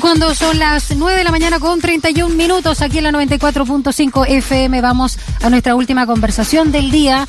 Cuando son las 9 de la mañana con 31 minutos aquí en la 94.5 FM, vamos a nuestra última conversación del día.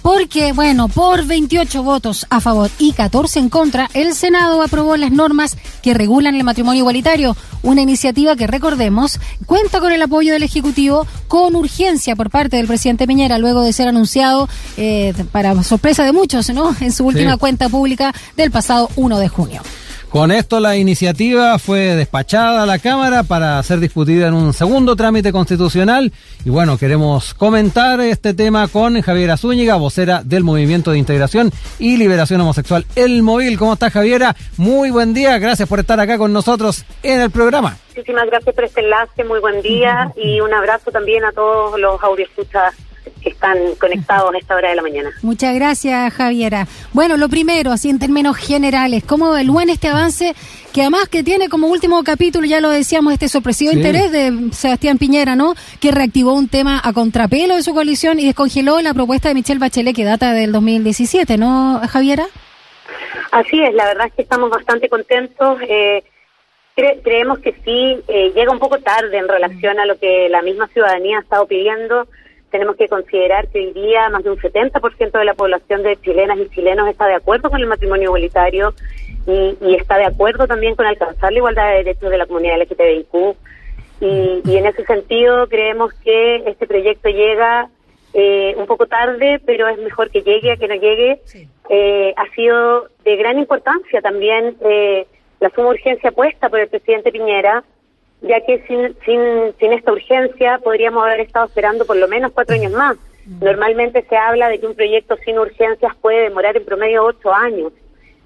Porque, bueno, por 28 votos a favor y 14 en contra, el Senado aprobó las normas que regulan el matrimonio igualitario, una iniciativa que, recordemos, cuenta con el apoyo del Ejecutivo con urgencia por parte del presidente Piñera, luego de ser anunciado, eh, para sorpresa de muchos, ¿no?, en su última cuenta pública del pasado 1 de junio. Con esto la iniciativa fue despachada a la Cámara para ser discutida en un segundo trámite constitucional y bueno, queremos comentar este tema con Javiera Zúñiga, vocera del Movimiento de Integración y Liberación Homosexual El Móvil. ¿Cómo estás Javiera? Muy buen día, gracias por estar acá con nosotros en el programa. Muchísimas gracias por este enlace, muy buen día y un abrazo también a todos los escuchas que están conectados a esta hora de la mañana. Muchas gracias, Javiera. Bueno, lo primero, así en términos generales, ¿cómo evalúan este avance que además que tiene como último capítulo, ya lo decíamos, este sorpresivo interés de Sebastián Piñera, ¿no? Que reactivó un tema a contrapelo de su coalición y descongeló la propuesta de Michelle Bachelet que data del 2017, ¿no, Javiera? Así es, la verdad es que estamos bastante contentos. Eh, creemos que sí, eh, llega un poco tarde en relación a lo que la misma ciudadanía ha estado pidiendo tenemos que considerar que hoy día más de un 70% de la población de chilenas y chilenos está de acuerdo con el matrimonio igualitario y, está de acuerdo también con alcanzar la igualdad de derechos de la comunidad LGTBIQ. Y, y en ese sentido creemos que este proyecto llega eh, un poco tarde, pero es mejor que llegue a que no llegue. Eh, ha sido de gran importancia también eh, la suma urgencia puesta por el presidente Piñera ya que sin, sin, sin esta urgencia podríamos haber estado esperando por lo menos cuatro años más. Normalmente se habla de que un proyecto sin urgencias puede demorar en promedio ocho años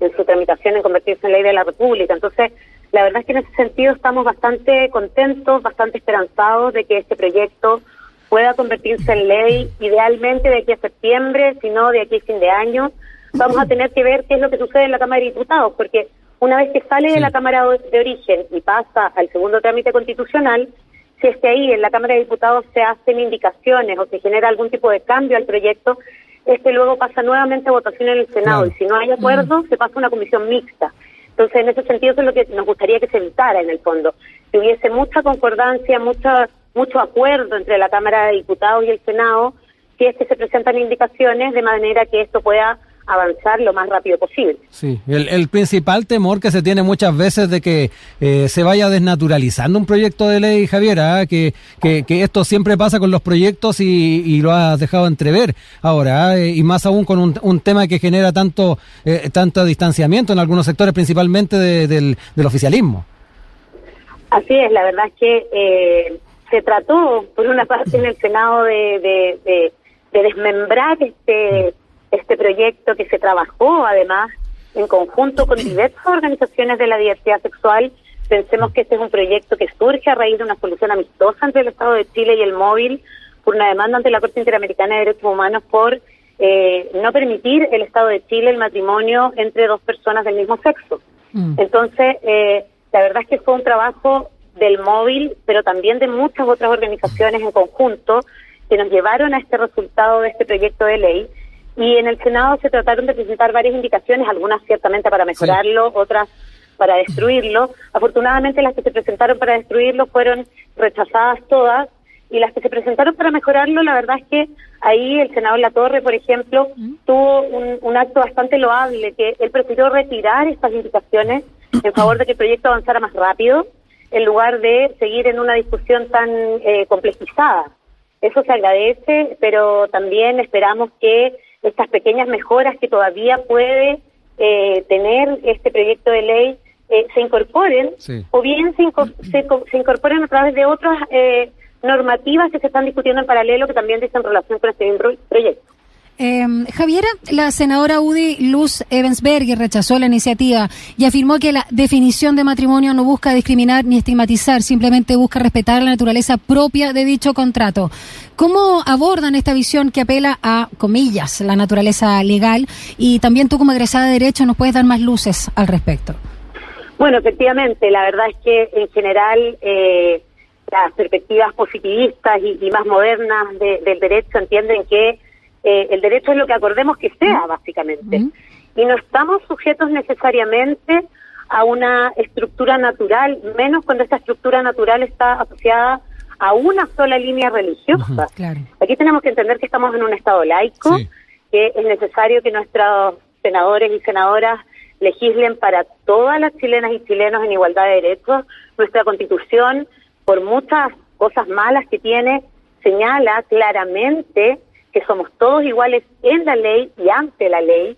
en su tramitación en convertirse en ley de la República. Entonces, la verdad es que en ese sentido estamos bastante contentos, bastante esperanzados de que este proyecto pueda convertirse en ley, idealmente de aquí a septiembre, si no de aquí a fin de año. Vamos a tener que ver qué es lo que sucede en la Cámara de Diputados, porque una vez que sale de la Cámara de Origen y pasa al segundo trámite constitucional, si es que ahí en la Cámara de Diputados se hacen indicaciones o se genera algún tipo de cambio al proyecto, este luego pasa nuevamente a votación en el Senado. Y si no hay acuerdo, se pasa a una comisión mixta. Entonces, en ese sentido, eso es lo que nos gustaría que se evitara en el fondo, que hubiese mucha concordancia, mucha, mucho acuerdo entre la Cámara de Diputados y el Senado, si es que se presentan indicaciones de manera que esto pueda avanzar lo más rápido posible. Sí, el, principal temor que se tiene muchas veces de que eh, se vaya desnaturalizando un proyecto de ley, Javiera, ¿ah? que, que, esto siempre pasa con los proyectos y, lo has dejado entrever ahora, ¿ah? y más aún con un, tema que genera tanto, eh, tanto distanciamiento en algunos sectores, principalmente del, del, oficialismo. Así es, la verdad es que eh, se trató, por una parte, en el Senado de, de, de, de desmembrar este este proyecto que se trabajó además en conjunto con diversas organizaciones de la diversidad sexual. Pensemos que este es un proyecto que surge a raíz de una solución amistosa entre el Estado de Chile y el móvil por una demanda ante la Corte Interamericana de Derechos Humanos por eh, no permitir el Estado de Chile el matrimonio entre dos personas del mismo sexo. Mm. Entonces, eh, la verdad es que fue un trabajo del móvil, pero también de muchas otras organizaciones en conjunto que nos llevaron a este resultado de este proyecto de ley y en el Senado se trataron de presentar varias indicaciones, algunas ciertamente para mejorarlo, otras para destruirlo. Afortunadamente las que se presentaron para destruirlo fueron rechazadas todas y las que se presentaron para mejorarlo, la verdad es que ahí el senador La Torre, por ejemplo, tuvo un, un, acto bastante loable, que él prefirió retirar estas indicaciones en favor de que el proyecto avanzara más rápido, en lugar de seguir en una discusión tan eh, complejizada. Eso se agradece, pero también esperamos que estas pequeñas mejoras que todavía puede eh, tener este proyecto de ley eh, se incorporen o bien se, se, incorporen a través de otras eh, normativas que se están discutiendo en paralelo que también dicen relación con este proyecto. Eh, Javiera, la senadora Udi Luz Evensberger rechazó la iniciativa y afirmó que la definición de matrimonio no busca discriminar ni estigmatizar, simplemente busca respetar la naturaleza propia de dicho contrato. ¿Cómo abordan esta visión que apela a, comillas, la naturaleza legal? Y también tú como egresada de Derecho nos puedes dar más luces al respecto. Bueno, efectivamente, la verdad es que en general eh, las perspectivas positivistas y, más modernas del derecho entienden que eh, el derecho es lo que acordemos que sea, básicamente. Y no estamos sujetos necesariamente a una estructura natural, menos cuando esta estructura natural está asociada a una sola línea religiosa. Aquí tenemos que entender que estamos en un Estado laico, que es necesario que nuestros senadores y senadoras legislen para todas las chilenas y chilenos en igualdad de derechos. Nuestra constitución, por muchas cosas malas que tiene, señala claramente que somos todos iguales en la ley y ante la ley,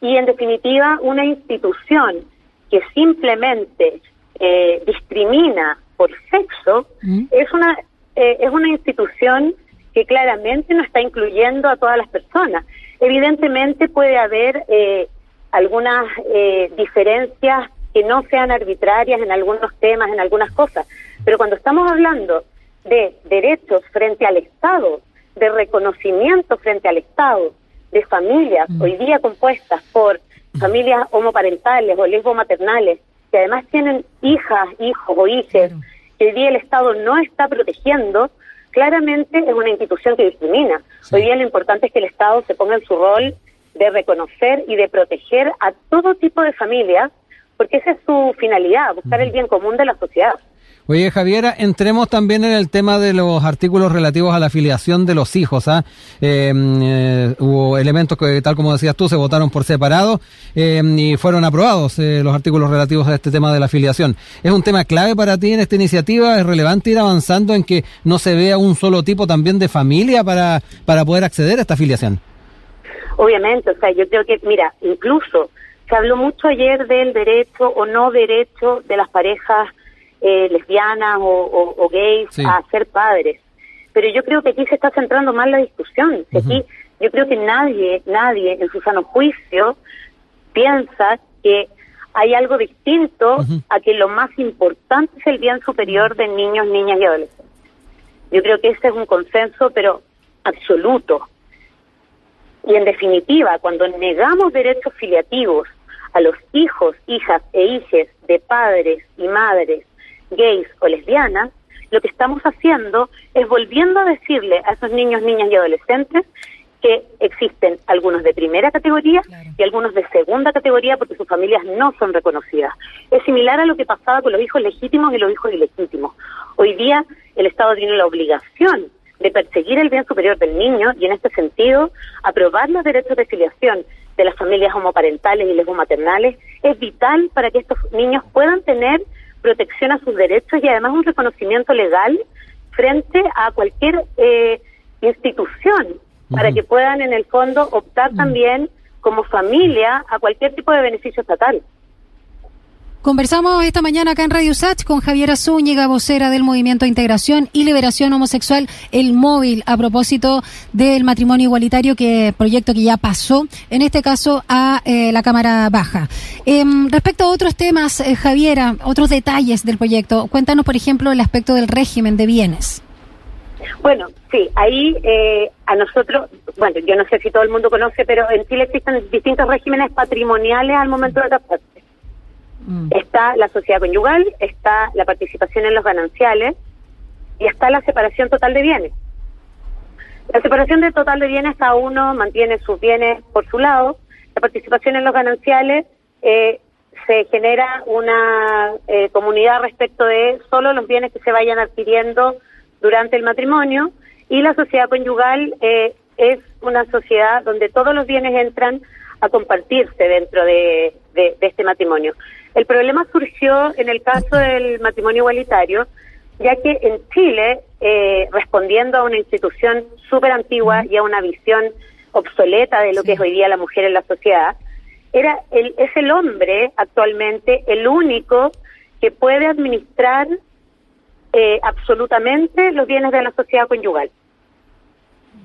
y en definitiva una institución que simplemente eh, discrimina por sexo mm. es una eh, es una institución que claramente no está incluyendo a todas las personas. Evidentemente puede haber eh, algunas eh, diferencias que no sean arbitrarias en algunos temas, en algunas cosas, pero cuando estamos hablando de derechos frente al Estado, de reconocimiento frente al Estado, de familias mm. hoy día compuestas por familias homoparentales o lesbomaternales, que además tienen hijas, hijos o hijas, que hoy día el Estado no está protegiendo, claramente es una institución que discrimina. Hoy día lo importante es que el Estado se ponga en su rol de reconocer y de proteger a todo tipo de familias, porque esa es su finalidad, buscar el bien común de la sociedad. Oye, Javiera, entremos también en el tema de los artículos relativos a la afiliación de los hijos. ¿ah? Em, eh, hubo elementos que, tal como decías tú, se votaron por separado em, y fueron aprobados eh, los artículos relativos a este tema de la afiliación. ¿Es un tema clave para ti en esta iniciativa? ¿Es relevante ir avanzando en que no se vea un solo tipo también de familia para, para poder acceder a esta afiliación? Obviamente, o sea, yo creo que, mira, incluso se habló mucho ayer del derecho o no derecho de las parejas eh, lesbianas o, gays a ser padres. Pero yo creo que aquí se está centrando más la discusión. Aquí yo creo que nadie, nadie en su sano juicio piensa que hay algo distinto a que lo más importante es el bien superior de niños, niñas y adolescentes. Yo creo que ese es un consenso, pero absoluto. Y en definitiva, cuando negamos derechos filiativos a los hijos, hijas e hijes de padres y madres gays o lesbianas, lo que estamos haciendo es volviendo a decirle a esos niños, niñas y adolescentes que existen algunos de primera categoría y algunos de segunda categoría porque sus familias no son reconocidas. Es similar a lo que pasaba con los hijos legítimos y los hijos ilegítimos. Hoy día el Estado tiene la obligación de perseguir el bien superior del niño y en este sentido aprobar los derechos de filiación de las familias homoparentales y lesbomaternales es vital para que estos niños puedan tener protección a sus derechos y además un reconocimiento legal frente a cualquier eh, institución para que puedan en el fondo optar también como familia a cualquier tipo de beneficio estatal. Conversamos esta mañana acá en Radio Sach con Javiera Zúñiga, vocera del Movimiento Integración y Liberación Homosexual, el móvil, a propósito del matrimonio igualitario, que proyecto que ya pasó, en este caso, a eh, la Cámara Baja. Em, respecto a otros temas, eh, Javiera, otros detalles del proyecto, cuéntanos, por ejemplo, el aspecto del régimen de bienes. Bueno, sí, ahí eh, a nosotros, bueno, yo no sé si todo el mundo conoce, pero en Chile existen distintos regímenes patrimoniales al momento de casarse. Mm. Está la sociedad conyugal, está la participación en los gananciales y está la separación total de bienes. La separación de total de bienes, cada uno mantiene sus bienes por su lado. La participación en los gananciales eh, se genera una eh, comunidad respecto de solo los bienes que se vayan adquiriendo durante el matrimonio y la sociedad conyugal eh, es una sociedad donde todos los bienes entran a compartirse dentro de este matrimonio. El problema surgió en el caso del matrimonio igualitario, ya que en Chile, eh, respondiendo a una institución súper antigua y a una visión obsoleta de lo que es hoy día la mujer en la sociedad, era el, es el hombre actualmente el único que puede administrar eh, absolutamente los bienes de la sociedad conyugal.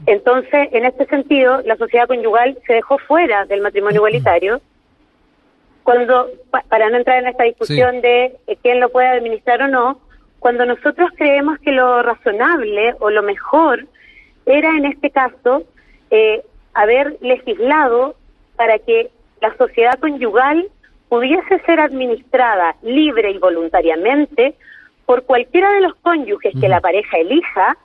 Entonces, en este sentido, la sociedad conyugal se dejó fuera del matrimonio igualitario cuando, para no entrar en esta discusión de eh, quién lo puede administrar o no, cuando nosotros creemos que lo razonable o lo mejor era en este caso eh, haber legislado para que la sociedad conyugal pudiese ser administrada libre y voluntariamente por cualquiera de los cónyuges que la pareja elija,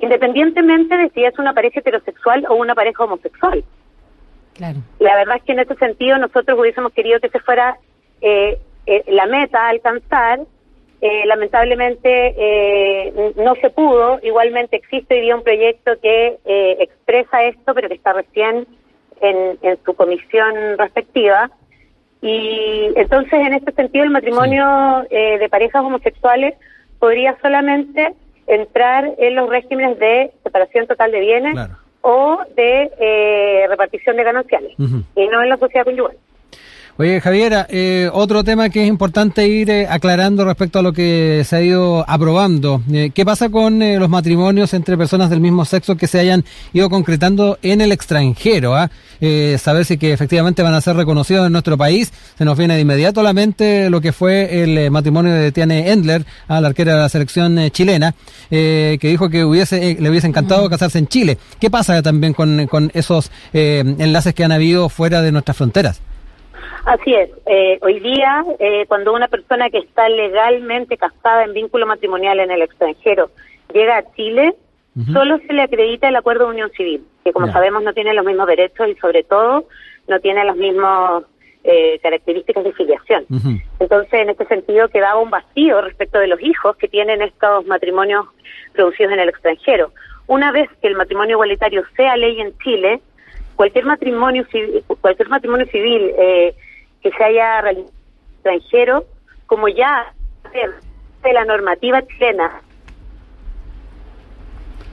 independientemente de si es una pareja heterosexual o una pareja homosexual. La verdad es que en ese sentido nosotros hubiésemos querido que se fuera eh, eh, la meta a alcanzar. Eh, lamentablemente eh, no se pudo. Igualmente existe hoy día un proyecto que eh, expresa esto, pero que está recién en, en su comisión respectiva. Y entonces, en este sentido, el matrimonio eh, de parejas homosexuales podría solamente entrar en los regímenes de separación total de bienes Claro. O de eh, repartición de gananciales, Ujú. y no en la sociedad conyugal. Oye, Javiera, eh, otro tema que es importante ir eh, aclarando respecto a lo que se ha ido aprobando. Eh, ¿Qué pasa con los matrimonios entre personas del mismo sexo que se hayan ido concretando en el extranjero? ah? Saber si que efectivamente van a ser reconocidos en nuestro país. Se nos viene de inmediato a la mente lo que fue el matrimonio de Tiane Endler, a la arquera de la selección chilena, que dijo que hubiese, le hubiese encantado casarse en Chile. ¿Qué pasa también con, con esos enlaces que han habido fuera de nuestras fronteras? Así es. Eh, hoy día, eh, cuando una persona que está legalmente casada en vínculo matrimonial en el extranjero llega a Chile, solo se le acredita el acuerdo de unión civil, que como sabemos no tiene los mismos derechos y sobre todo no tiene las mismas eh, características de filiación. Entonces, en este sentido, quedaba un vacío respecto de los hijos que tienen estos matrimonios producidos en el extranjero. Una vez que el matrimonio igualitario sea ley en Chile, cualquier matrimonio civil, cualquier matrimonio civil eh, que se haya realizado en el extranjero, como ya de la normativa chilena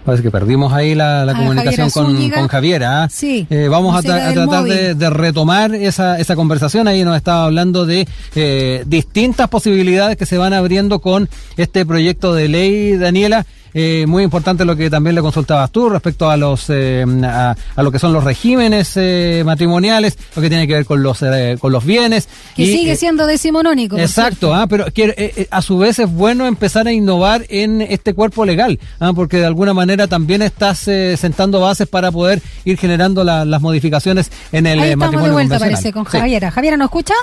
Parece que perdimos ahí la, la A comunicación con, con Javiera. ¿ah? Sí, Eh, vamos a, tra- tratar de, de retomar esa, esa conversación. Ahí nos estaba hablando de eh, distintas posibilidades que se van abriendo con este proyecto de ley, Daniela. Eh, muy importante lo que también le consultabas tú respecto a los eh, a, a lo que son los regímenes eh, matrimoniales, lo que tiene que ver con los eh, con los bienes Que y, sigue eh, siendo decimonónico. Exacto, ah, pero que, eh, a su vez es bueno empezar a innovar en este cuerpo legal, ah, porque de alguna manera también estás eh, sentando bases para poder ir generando la- las modificaciones en el Ahí estamos de matrimonio vuelta, convencional. parece, con Sí. Javiera. Javiera, ¿nos escucha?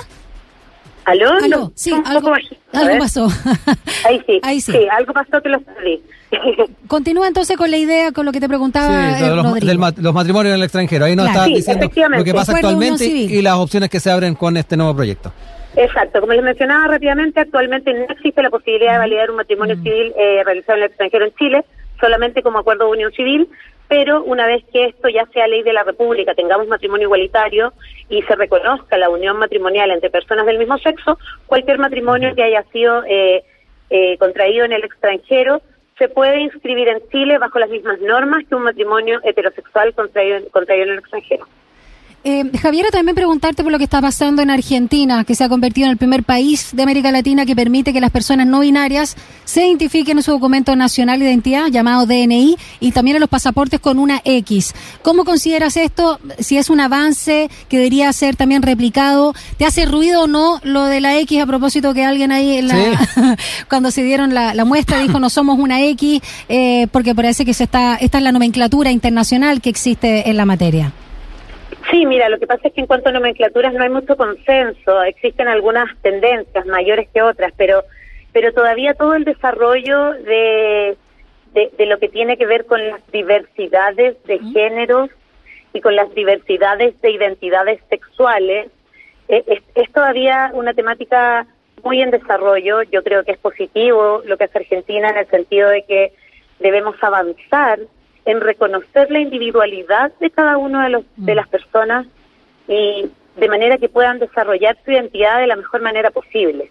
¿Aló? Aló, No, sí, un algo, poco bajito. A algo pasó. Ahí sí. Ahí sí. algo pasó que lo perdí. Continúa entonces con la idea, con lo que te preguntaba Sí, lo de eh, los, Rodrigo. del mat- los matrimonios en el extranjero. Ahí nos Claro. estabas Sí, diciendo lo que pasa actualmente y las opciones que se abren con este nuevo proyecto. Exacto, como les mencionaba rápidamente, actualmente no existe la posibilidad de validar un matrimonio civil eh, realizado en el extranjero en Chile, solamente como acuerdo de unión civil, pero una vez que esto ya sea ley de la República, tengamos matrimonio igualitario y se reconozca la unión matrimonial entre personas del mismo sexo, cualquier matrimonio que haya sido eh, eh, contraído en el extranjero se puede inscribir en Chile bajo las mismas normas que un matrimonio heterosexual contraído, contraído en el extranjero. Eh, Javiera, también preguntarte por lo que está pasando en Argentina, que se ha convertido en el primer país de América Latina que permite que las personas no binarias se identifiquen en su documento nacional de identidad, llamado DNI, y también en los pasaportes con una X. ¿Cómo consideras esto? Si es un avance que debería ser también replicado, ¿te hace ruido o no lo de la X a propósito que alguien ahí en la, cuando se dieron la, la muestra dijo no somos una X, eh, porque parece que se está, esta es la nomenclatura internacional que existe en la materia? Sí, mira, lo que pasa es que en cuanto a nomenclaturas no hay mucho consenso, existen algunas tendencias mayores que otras, pero pero todavía todo el desarrollo de, de, de lo que tiene que ver con las diversidades de géneros y con las diversidades de identidades sexuales eh, es, es todavía una temática muy en desarrollo. Yo creo que es positivo lo que hace Argentina en el sentido de que debemos avanzar en reconocer la individualidad de cada uno de los de las personas y de manera que puedan desarrollar su identidad de la mejor manera posible.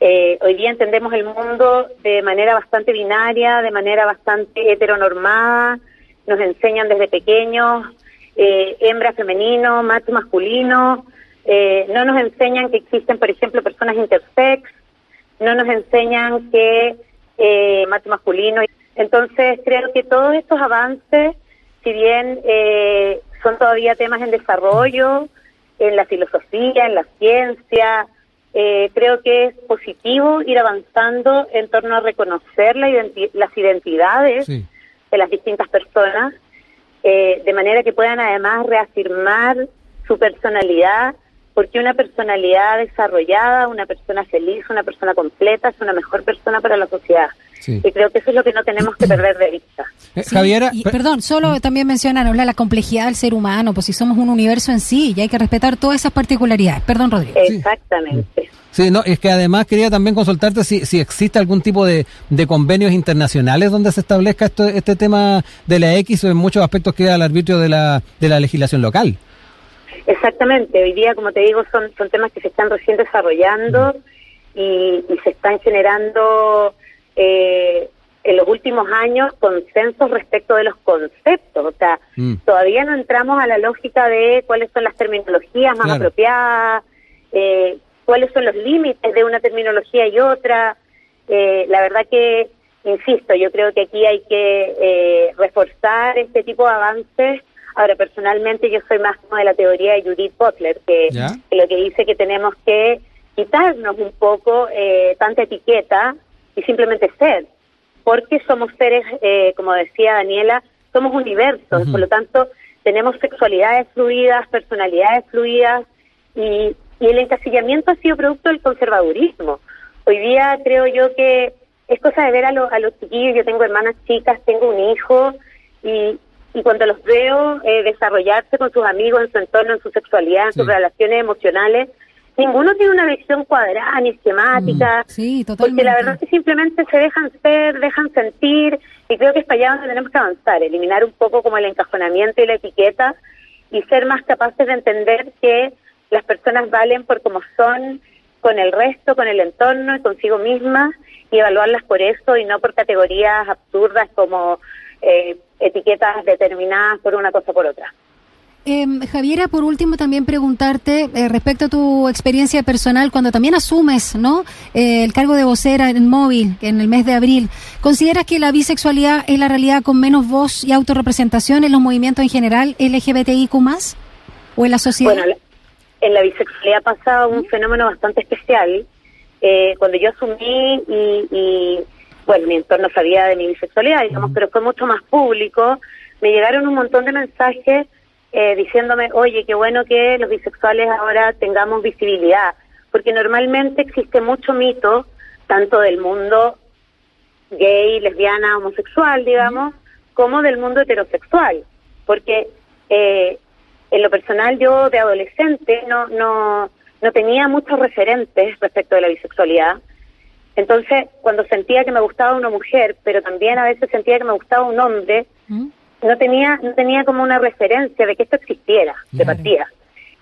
Eh, hoy día entendemos el mundo de manera bastante binaria, de manera bastante heteronormada. Nos enseñan desde pequeños eh, hembra femenino, macho masculino. Eh, no nos enseñan que existen, por ejemplo, personas intersex. No nos enseñan que eh, macho masculino. Entonces creo que todos estos avances, si bien eh, son todavía temas en desarrollo, en la filosofía, en la ciencia, eh, creo que es positivo ir avanzando en torno a reconocer la identi- las identidades Sí. de las distintas personas, eh, de manera que puedan además reafirmar su personalidad porque una personalidad desarrollada, una persona feliz, una persona completa es una mejor persona para la sociedad. Y creo que eso es lo que no tenemos que perder de vista. Eh, Javiera, perdón, solo también mencionan la complejidad del ser humano, pues si somos un universo en sí y hay que respetar todas esas particularidades. Perdón, Rodrigo. Exactamente. Sí, no, es que además quería también consultarte si, si existe algún tipo de, de convenios internacionales donde se establezca esto, este tema de la X o en muchos aspectos queda al arbitrio de la, de la legislación local. Exactamente, hoy día, como te digo, son, son temas que se están recién desarrollando y, se están generando eh, en los últimos años consensos respecto de los conceptos. O sea, mm. todavía no entramos a la lógica de cuáles son las terminologías más apropiadas, eh, cuáles son los límites de una terminología y otra. Eh, la verdad que, insisto, yo creo que aquí hay que eh, reforzar este tipo de avances Ahora, personalmente yo soy más como de la teoría de Judith Butler, que, lo que dice que tenemos que quitarnos un poco eh, tanta etiqueta y simplemente ser, porque somos seres, eh, como decía Daniela, somos universos, por lo tanto tenemos sexualidades fluidas, personalidades fluidas y, y el encasillamiento ha sido producto del conservadurismo. Hoy día creo yo que es cosa de ver a, a los chiquillos, yo tengo hermanas chicas, tengo un hijo y, y cuando los veo eh, desarrollarse con sus amigos en su entorno, en su sexualidad, en sus relaciones emocionales, ninguno tiene una visión cuadrada ni esquemática, mm, sí, totalmente. porque la verdad es que simplemente se dejan ser, dejan sentir, y creo que es para allá donde tenemos que avanzar, eliminar un poco como el encajonamiento y la etiqueta, y ser más capaces de entender que las personas valen por como son con el resto, con el entorno y consigo mismas, y evaluarlas por eso y no por categorías absurdas como eh, etiquetas determinadas por una cosa o por otra. Eh, Javiera, por último también preguntarte eh, respecto a tu experiencia personal cuando también asumes, ¿no? Eh, el cargo de vocera en móvil en el mes de abril. ¿Consideras que la bisexualidad es la realidad con menos voz y autorrepresentación en los movimientos en general LGBTIQ o en la sociedad? Bueno, en la bisexualidad ha pasado un fenómeno bastante especial. Eh, cuando yo asumí y bueno, mi entorno sabía de mi bisexualidad, digamos, pero fue mucho más público. Me llegaron un montón de mensajes eh, diciéndome, oye, qué bueno que los bisexuales ahora tengamos visibilidad, porque normalmente existe mucho mito, tanto del mundo gay, lesbiana, homosexual, digamos, como del mundo heterosexual, porque eh, en lo personal yo de adolescente no, no, no tenía muchos referentes respecto de la bisexualidad entonces, cuando sentía que me gustaba una mujer, pero también a veces sentía que me gustaba un hombre, ¿Mm? no tenía no tenía como una referencia de que esto existiera de partida.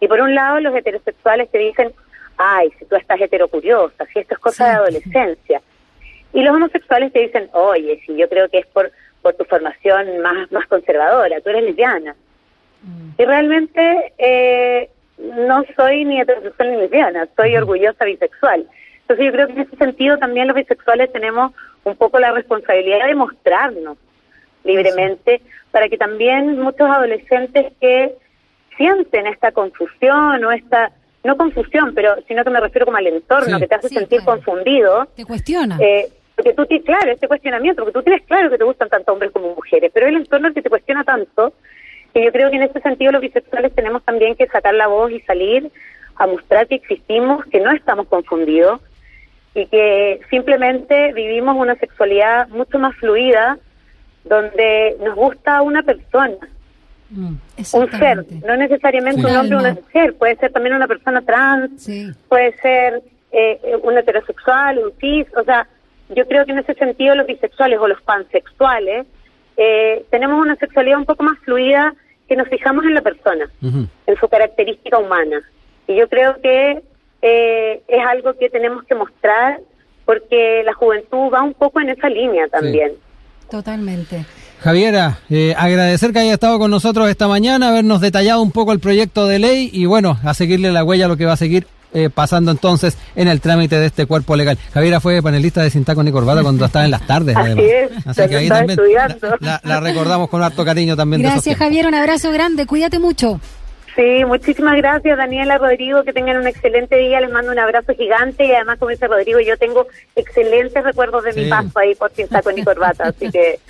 Y por un lado, los heterosexuales te dicen, ay, si tú estás heterocuriosa, si esto es cosa de adolescencia. Y los homosexuales te dicen, oye, si yo creo que es por, por tu formación más, más conservadora, tú eres lesbiana. Mm. Y realmente eh, no soy ni heterosexual ni lesbiana, soy orgullosa bisexual. Entonces yo creo que en ese sentido también los bisexuales tenemos un poco la responsabilidad de mostrarnos libremente para que también muchos adolescentes que sienten esta confusión o esta no confusión, pero sino que me refiero como al entorno que te hace sentir confundido. Te cuestiona. Eh, porque tú tienes claro este cuestionamiento, porque tú tienes claro que te gustan tanto hombres como mujeres, pero el entorno que te cuestiona tanto, que yo creo que en ese sentido los bisexuales tenemos también que sacar la voz y salir a mostrar que existimos, que no estamos confundidos y que simplemente vivimos una sexualidad mucho más fluida donde nos gusta una persona, mm, un ser, no necesariamente un hombre o una mujer, puede ser también una persona trans, puede ser eh, un heterosexual, un cis, o sea, yo creo que en ese sentido los bisexuales o los pansexuales eh, tenemos una sexualidad un poco más fluida que nos fijamos en la persona, en su característica humana. Y yo creo que eh, es algo que tenemos que mostrar porque la juventud va un poco en esa línea también. Totalmente. Javiera, eh, agradecer que haya estado con nosotros esta mañana, habernos detallado un poco el proyecto de ley y bueno, a seguirle la huella a lo que va a seguir eh, pasando entonces en el trámite de este cuerpo legal. Javiera fue panelista de Cintaco ni Corbata cuando estaba en las tardes. Así Así que ahí también la, recordamos con harto cariño también. Gracias Javier, un abrazo grande, cuídate mucho. Sí, muchísimas gracias Daniela, Rodrigo, que tengan un excelente día, les mando un abrazo gigante y además como dice Rodrigo, yo tengo excelentes recuerdos de mi paso ahí por sin saco ni corbata, así que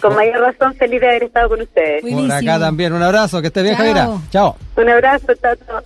con mayor razón feliz de haber estado con ustedes. Por acá también, un abrazo, que esté bien Javiera, chao. Un abrazo, chao, chao.